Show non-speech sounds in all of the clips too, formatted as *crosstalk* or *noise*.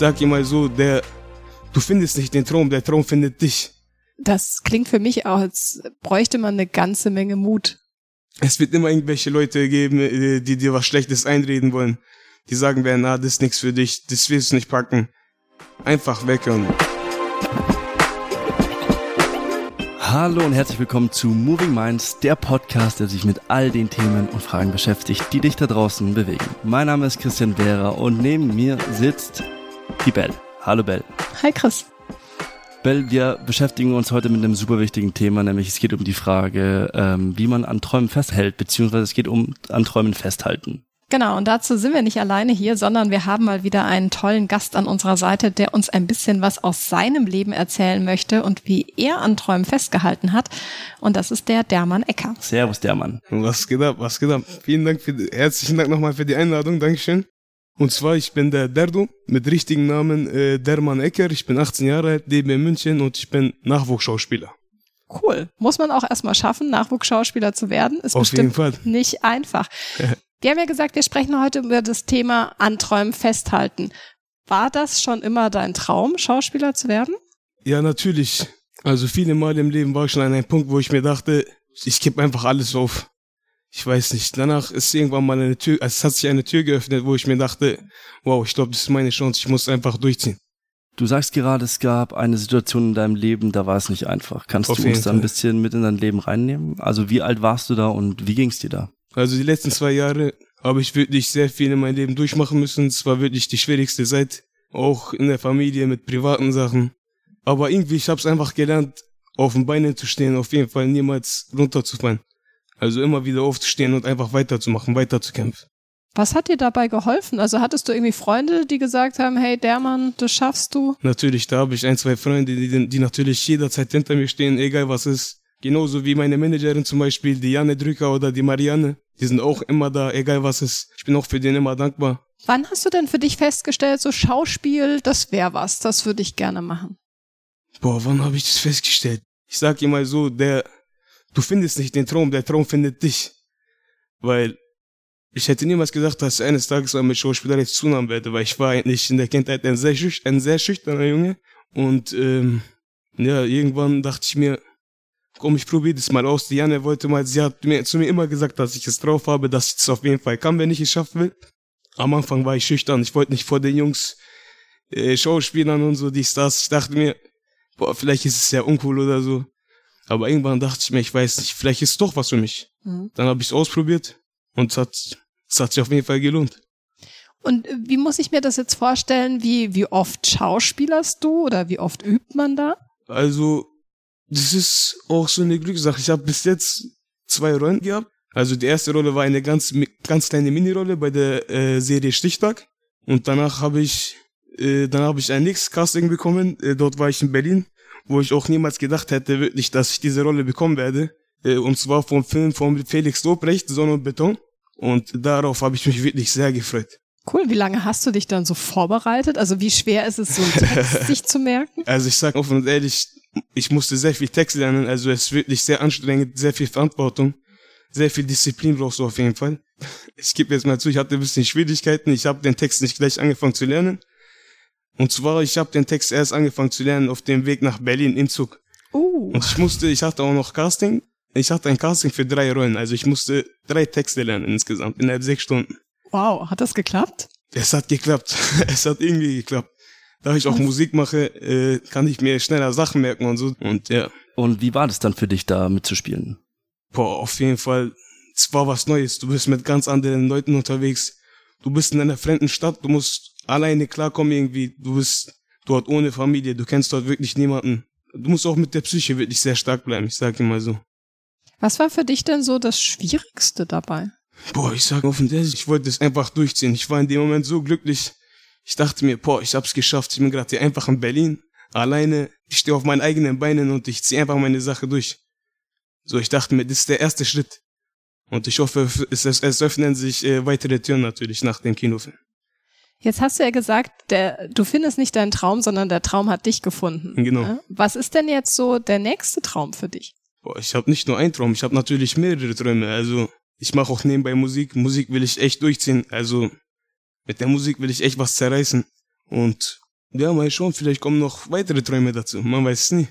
sag ihm mal so, der, du findest nicht den Traum, der Traum findet dich. Das klingt für mich auch, als bräuchte man eine ganze Menge Mut. Es wird immer irgendwelche Leute geben, äh, die dir was Schlechtes einreden wollen. Die sagen werden, ah, das ist nichts für dich, das willst du nicht packen. Einfach weg und Hallo und herzlich willkommen zu Moving Minds, der Podcast, der sich mit all den Themen und Fragen beschäftigt, die dich da draußen bewegen. Mein Name ist Christian Vera und neben mir sitzt die Bell. Hallo Bell. Hi Chris. Bell, wir beschäftigen uns heute mit einem super wichtigen Thema, nämlich es geht um die Frage, ähm, wie man an Träumen festhält, beziehungsweise es geht um an Träumen festhalten. Genau, und dazu sind wir nicht alleine hier, sondern wir haben mal wieder einen tollen Gast an unserer Seite, der uns ein bisschen was aus seinem Leben erzählen möchte und wie er an Träumen festgehalten hat. Und das ist der Dermann Ecker. Servus, Dermann. Was geht ab, was geht ab? Vielen Dank für, herzlichen Dank nochmal für die Einladung, Dankeschön. Und zwar, ich bin der Derdo, mit richtigen Namen äh, Dermann Ecker. Ich bin 18 Jahre alt, lebe in München und ich bin Nachwuchsschauspieler. Cool. Muss man auch erstmal schaffen, Nachwuchsschauspieler zu werden. Ist Auf jeden bestimmt Fall. nicht einfach. *laughs* Wir haben ja gesagt, wir sprechen heute über das Thema Anträumen festhalten. War das schon immer dein Traum, Schauspieler zu werden? Ja, natürlich. Also viele Mal im Leben war ich schon an einem Punkt, wo ich mir dachte, ich gebe einfach alles auf. Ich weiß nicht. Danach ist irgendwann mal eine Tür, also es hat sich eine Tür geöffnet, wo ich mir dachte, wow, ich glaube, das ist meine Chance, ich muss einfach durchziehen. Du sagst gerade, es gab eine Situation in deinem Leben, da war es nicht einfach. Kannst Auf du uns da ein bisschen mit in dein Leben reinnehmen? Also wie alt warst du da und wie ging's dir da? Also die letzten zwei Jahre habe ich wirklich sehr viel in meinem Leben durchmachen müssen. Es war wirklich die schwierigste Zeit, auch in der Familie mit privaten Sachen. Aber irgendwie, ich habe es einfach gelernt, auf den Beinen zu stehen, auf jeden Fall niemals runterzufallen. Also immer wieder aufzustehen und einfach weiterzumachen, weiterzukämpfen. Was hat dir dabei geholfen? Also hattest du irgendwie Freunde, die gesagt haben, hey Dermann, das schaffst du? Natürlich, da habe ich ein, zwei Freunde, die, die natürlich jederzeit hinter mir stehen, egal was ist. Genauso wie meine Managerin zum Beispiel, die Janne Drücker oder die Marianne. Die sind auch immer da, egal was ist. Ich bin auch für den immer dankbar. Wann hast du denn für dich festgestellt, so Schauspiel, das wäre was, das würde ich gerne machen? Boah, wann habe ich das festgestellt? Ich sag immer so, der, du findest nicht den Traum, der Traum findet dich. Weil ich hätte niemals gedacht, dass ich eines Tages mal mit Schauspieler jetzt zunahmen werde, weil ich war eigentlich in der Kindheit ein sehr, schüch ein sehr schüchterner Junge. Und ähm, ja, irgendwann dachte ich mir, komm, ich probiere das mal aus. Die Janne wollte mal, sie hat mir, zu mir immer gesagt, dass ich es drauf habe, dass ich es auf jeden Fall kann, wenn ich es schaffen will. Am Anfang war ich schüchtern, ich wollte nicht vor den Jungs äh, Schauspielern und so, die Stars. Ich dachte mir, boah, vielleicht ist es ja uncool oder so. Aber irgendwann dachte ich mir, ich weiß nicht, vielleicht ist es doch was für mich. Mhm. Dann habe ich es ausprobiert und es hat, es hat sich auf jeden Fall gelohnt. Und äh, wie muss ich mir das jetzt vorstellen? Wie, wie oft schauspielerst du oder wie oft übt man da? Also, das ist auch so eine Glückssache. Ich habe bis jetzt zwei Rollen gehabt. Also die erste Rolle war eine ganz, ganz kleine Minirolle bei der äh, Serie Stichtag. Und danach habe ich, äh, dann habe ich ein nächstes Casting bekommen. Äh, dort war ich in Berlin, wo ich auch niemals gedacht hätte, wirklich, dass ich diese Rolle bekommen werde. Äh, und zwar vom Film von Felix Lobrecht, Sonne und Beton. Und darauf habe ich mich wirklich sehr gefreut. Cool, wie lange hast du dich dann so vorbereitet? Also wie schwer ist es, so einen Text *laughs* sich zu merken? Also ich sage offen und ehrlich, ich musste sehr viel Text lernen, also es ist wirklich sehr anstrengend, sehr viel Verantwortung, sehr viel Disziplin brauchst du auf jeden Fall. Ich gebe jetzt mal zu, ich hatte ein bisschen Schwierigkeiten, ich habe den Text nicht gleich angefangen zu lernen. Und zwar, ich habe den Text erst angefangen zu lernen auf dem Weg nach Berlin im Zug. Uh, Und ich musste, ich hatte auch noch Casting, ich hatte ein Casting für drei Rollen, also ich musste drei Texte lernen insgesamt, innerhalb sechs Stunden. wow, hat das geklappt? Es hat geklappt. *laughs* Es hat irgendwie geklappt. Da ich auch Musik mache, äh, kann ich mir schneller Sachen merken und so. Und ja, Und wie war das dann für dich da mitzuspielen? boah, auf jeden Fall, es war was Neues. Du bist mit ganz anderen Leuten unterwegs. Du bist in einer fremden Stadt, du musst alleine klarkommen irgendwie. Du bist dort ohne Familie, du kennst dort wirklich niemanden. Du musst auch mit der Psyche wirklich sehr stark bleiben, ich sag dir mal so. Was war für dich denn so das Schwierigste dabei? Boah, ich sag offen, ehrlich, ich wollte es einfach durchziehen. Ich war in dem Moment so glücklich. Ich dachte mir, boah, ich hab's geschafft. Ich bin gerade hier einfach in Berlin, alleine. Ich stehe auf meinen eigenen Beinen und ich ziehe einfach meine Sache durch. So, ich dachte mir, das ist der erste Schritt. Und ich hoffe, es, es, es öffnen sich äh, weitere Türen natürlich nach dem Kinofilm. Jetzt hast du ja gesagt, der, du findest nicht deinen Traum, sondern der Traum hat dich gefunden. Genau. Ja? Was ist denn jetzt so der nächste Traum für dich? Boah, ich habe nicht nur einen Traum, ich habe natürlich mehrere Träume. Also ich mache auch nebenbei Musik. Musik will ich echt durchziehen. Also mit der Musik will ich echt was zerreißen. Und Ja, mal schon, vielleicht kommen noch weitere Träume dazu. Man weiß es nie.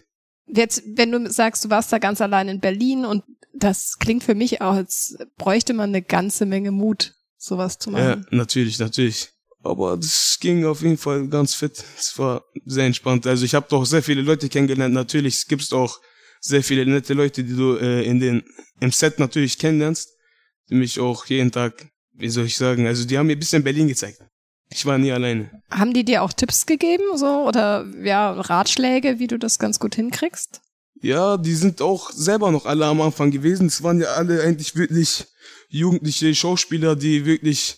Jetzt, wenn du sagst, du warst da ganz allein in Berlin und das klingt für mich auch, als bräuchte man eine ganze Menge Mut, sowas zu machen. Ja, natürlich, natürlich. Aber das ging auf jeden Fall ganz fit. Es war sehr entspannt. Also ich habe doch sehr viele Leute kennengelernt. Natürlich gibt es auch sehr viele nette Leute, die du äh, in den im Set natürlich kennenlernst, die mich auch jeden Tag, wie soll ich sagen, also die haben mir ein bisschen Berlin gezeigt. Ich war nie alleine. Haben die dir auch Tipps gegeben, so oder ja Ratschläge, wie du das ganz gut hinkriegst? Ja, die sind auch selber noch alle am Anfang gewesen. Es waren ja alle eigentlich wirklich jugendliche Schauspieler, die wirklich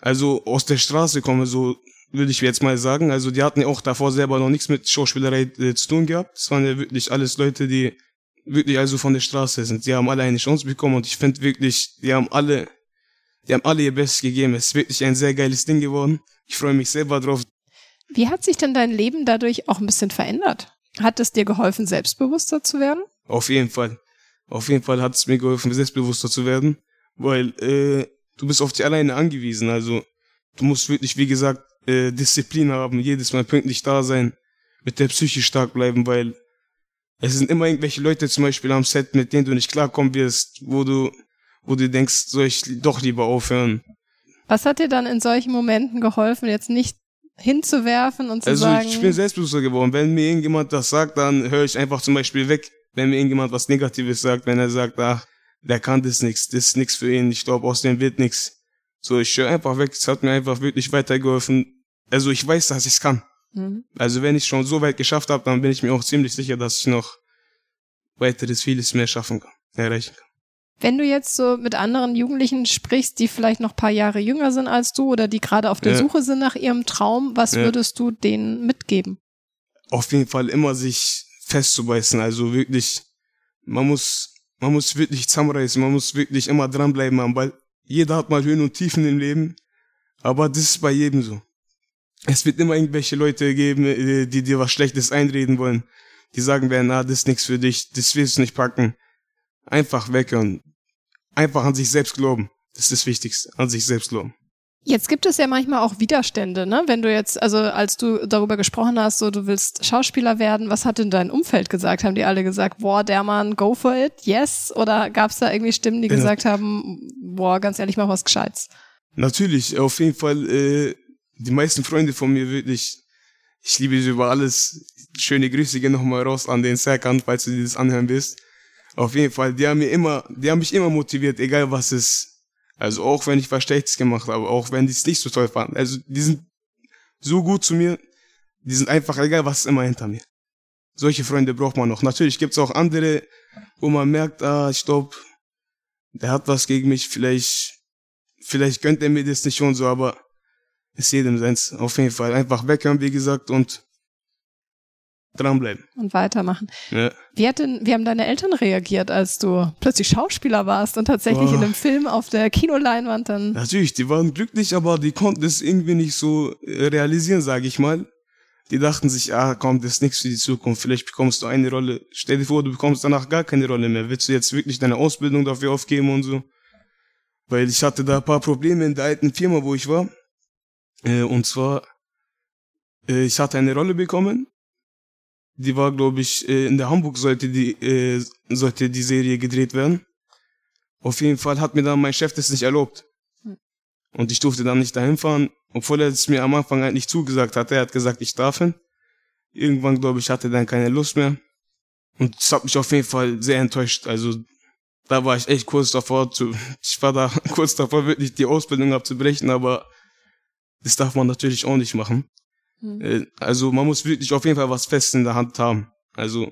also aus der Straße kommen, so würde ich jetzt mal sagen. Also die hatten ja auch davor selber noch nichts mit Schauspielerei äh, zu tun gehabt. Es waren ja wirklich alles Leute, die wirklich also von der Straße sind. Die haben alle eine Chance bekommen und ich finde wirklich, die haben alle, die haben alle ihr Bestes gegeben. Es ist wirklich ein sehr geiles Ding geworden. Ich freue mich selber drauf. Wie hat sich denn dein Leben dadurch auch ein bisschen verändert? Hat es dir geholfen, selbstbewusster zu werden? Auf jeden Fall. Auf jeden Fall hat es mir geholfen, selbstbewusster zu werden, weil äh, du bist auf dich alleine angewiesen. Also du musst wirklich, wie gesagt, äh, Disziplin haben, jedes Mal pünktlich da sein, mit der Psyche stark bleiben, weil es sind immer irgendwelche Leute zum Beispiel am Set, mit denen du nicht klarkommen wirst, wo du, wo du denkst, soll ich doch lieber aufhören. Was hat dir dann in solchen Momenten geholfen, jetzt nicht hinzuwerfen und zu also sagen? ich bin selbstbewusster geworden. Wenn mir irgendjemand das sagt, dann höre ich einfach zum Beispiel weg. Wenn mir irgendjemand was Negatives sagt, wenn er sagt, ach, der kann das nix, das ist nix für ihn, ich glaube, aus dem wird nix. So, ich höre einfach weg, es hat mir einfach wirklich weitergeholfen. Also ich weiß, dass ich es kann. Mhm. Also wenn ich schon so weit geschafft habe, dann bin ich mir auch ziemlich sicher, dass ich noch weiteres vieles mehr schaffen kann, erreichen kann. Wenn du jetzt so mit anderen Jugendlichen sprichst, die vielleicht noch paar Jahre jünger sind als du oder die gerade auf der ja. Suche sind nach ihrem Traum, was ja. würdest du denen mitgeben? Auf jeden Fall immer sich festzubeißen. Also wirklich, man muss, man muss wirklich zusammenreißen, man muss wirklich immer dranbleiben am Ball. Jeder hat mal Höhen und Tiefen im Leben, aber das ist bei jedem so. Es wird immer irgendwelche Leute geben, äh, die dir was Schlechtes einreden wollen. Die sagen werden, ah, das ist nichts für dich, das willst du nicht packen Einfach weghören. Einfach an sich selbst glauben. Das ist das Wichtigste. An sich selbst glauben. Jetzt gibt es ja manchmal auch Widerstände, ne? Wenn du jetzt, also als du darüber gesprochen hast, so du willst Schauspieler werden, was hat denn dein Umfeld gesagt? Haben die alle gesagt, boah, der Mann, go for it, yes? Oder gab es da irgendwie Stimmen, die ja. gesagt haben, boah, ganz ehrlich, mach was Gescheites? Natürlich, auf jeden Fall, äh, die meisten Freunde von mir wirklich, ich liebe sie über alles. Schöne Grüße gehen nochmal raus an den Serkan, falls du dir das anhören willst. Auf jeden Fall, die haben mir immer, die haben mich immer motiviert, egal was es. Also auch wenn ich was Schlechtes gemacht habe, auch wenn die es nicht so toll fanden. Also die sind so gut zu mir, die sind einfach egal, was immer hinter mir. Solche Freunde braucht man noch. Natürlich gibt's auch andere, wo man merkt, ah, glaube, der hat was gegen mich, vielleicht, vielleicht gönnt er mir das nicht schon so, aber ist jedem seins. Auf jeden Fall einfach weghören, wie gesagt, und dranbleiben. Und weitermachen. Ja. Wie, hat denn, wie haben deine Eltern reagiert, als du plötzlich Schauspieler warst und tatsächlich oh. in einem Film auf der Kinoleinwand dann? Natürlich, die waren glücklich, aber die konnten es irgendwie nicht so äh, realisieren, sage ich mal. Die dachten sich, ah, komm, das ist nichts für die Zukunft. Vielleicht bekommst du eine Rolle. Stell dir vor, du bekommst danach gar keine Rolle mehr. Willst du jetzt wirklich deine Ausbildung dafür aufgeben und so? Weil ich hatte da ein paar Probleme in der alten Firma, wo ich war. Äh, und zwar, äh, ich hatte eine Rolle bekommen die war, glaube ich, äh, in der Hamburg sollte die, äh, sollte die Serie gedreht werden. Auf jeden Fall hat mir dann mein Chef das nicht erlaubt. Hm. Und ich durfte dann nicht dahin fahren, obwohl er es mir am Anfang halt nicht zugesagt hatte. Er hat gesagt, ich darf hin. Irgendwann, glaube ich, hatte er dann keine Lust mehr. Und das hat mich auf jeden Fall sehr enttäuscht. Also, da war ich echt kurz davor zu, *laughs* ich war da *laughs* kurz davor, wirklich die Ausbildung abzubrechen, aber das darf man natürlich auch nicht machen. Mhm. Also man muss wirklich auf jeden Fall was Festes in der Hand haben. Also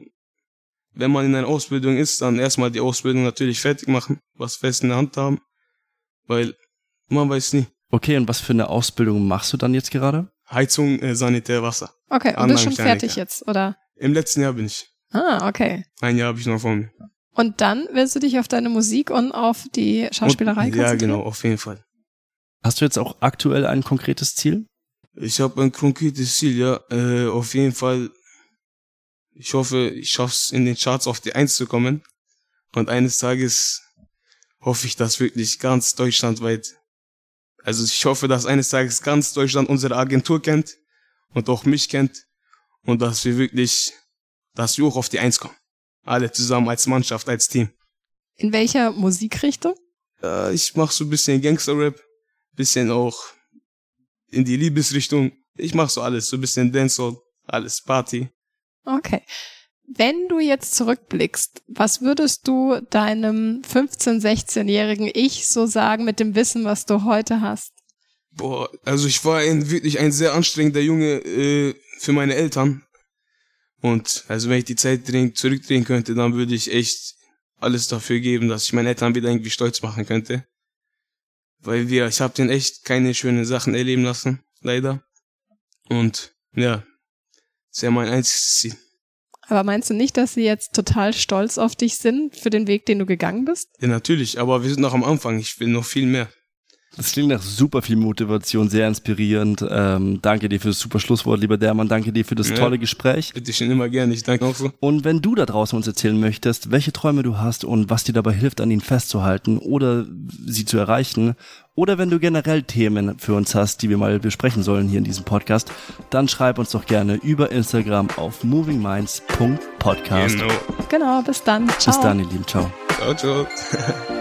wenn man in einer Ausbildung ist, dann erstmal die Ausbildung natürlich fertig machen, was fest in der Hand haben, weil man weiß nie. Okay, und was für eine Ausbildung machst du dann jetzt gerade? Heizung, äh, Sanitär, Wasser. Okay, und bist schon fertig jetzt, oder? Im letzten Jahr bin ich. Ah, okay. Ein Jahr habe ich noch vor mir. Und dann willst du dich auf deine Musik und auf die Schauspielerei konzentrieren? Ja, genau, auf jeden Fall. Hast du jetzt auch aktuell ein konkretes Ziel? Ich habe ein konkretes Ziel, ja. Äh, auf jeden Fall. Ich hoffe, ich schaff's in den Charts auf die Eins zu kommen. Und eines Tages hoffe ich, dass wirklich ganz deutschlandweit, also ich hoffe, dass eines Tages ganz Deutschland unsere Agentur kennt und auch mich kennt und dass wir wirklich, dass wir auch auf die Eins kommen. Alle zusammen als Mannschaft, als Team. In welcher Musikrichtung? Äh, ich mach so ein bisschen Gangster-Rap, bisschen auch in die Liebesrichtung. Ich mach so alles, so ein bisschen Dancehall, alles Party. Okay. Wenn du jetzt zurückblickst, was würdest du deinem 15-, 16-jährigen Ich so sagen mit dem Wissen, was du heute hast? Boah, also ich war ein, wirklich ein sehr anstrengender Junge äh, für meine Eltern. Und also wenn ich die Zeit drehen, zurückdrehen könnte, dann würde ich echt alles dafür geben, dass ich meine Eltern wieder irgendwie stolz machen könnte. Weil wir, ich habe denen echt keine schönen Sachen erleben lassen, leider. Und ja, ist ja mein einziges Ziel. Aber meinst du nicht, dass sie jetzt total stolz auf dich sind für den Weg, den du gegangen bist? Ja, natürlich, aber wir sind noch am Anfang. Ich will noch viel mehr. Das klingt nach super viel Motivation, sehr inspirierend. Ähm, danke dir für das super Schlusswort, lieber Dermann. Danke dir für das ja, tolle Gespräch. Bitte schon immer gerne. Ich danke auch so. Und wenn du da draußen uns erzählen möchtest, welche Träume du hast und was dir dabei hilft, an ihnen festzuhalten oder sie zu erreichen, oder wenn du generell Themen für uns hast, die wir mal besprechen sollen hier in diesem Podcast, dann schreib uns doch gerne über Instagram auf movingminds.podcast. Genau. Genau, bis dann. Ciao. Bis dann, ihr Lieben. Ciao. Ciao, ciao. *laughs*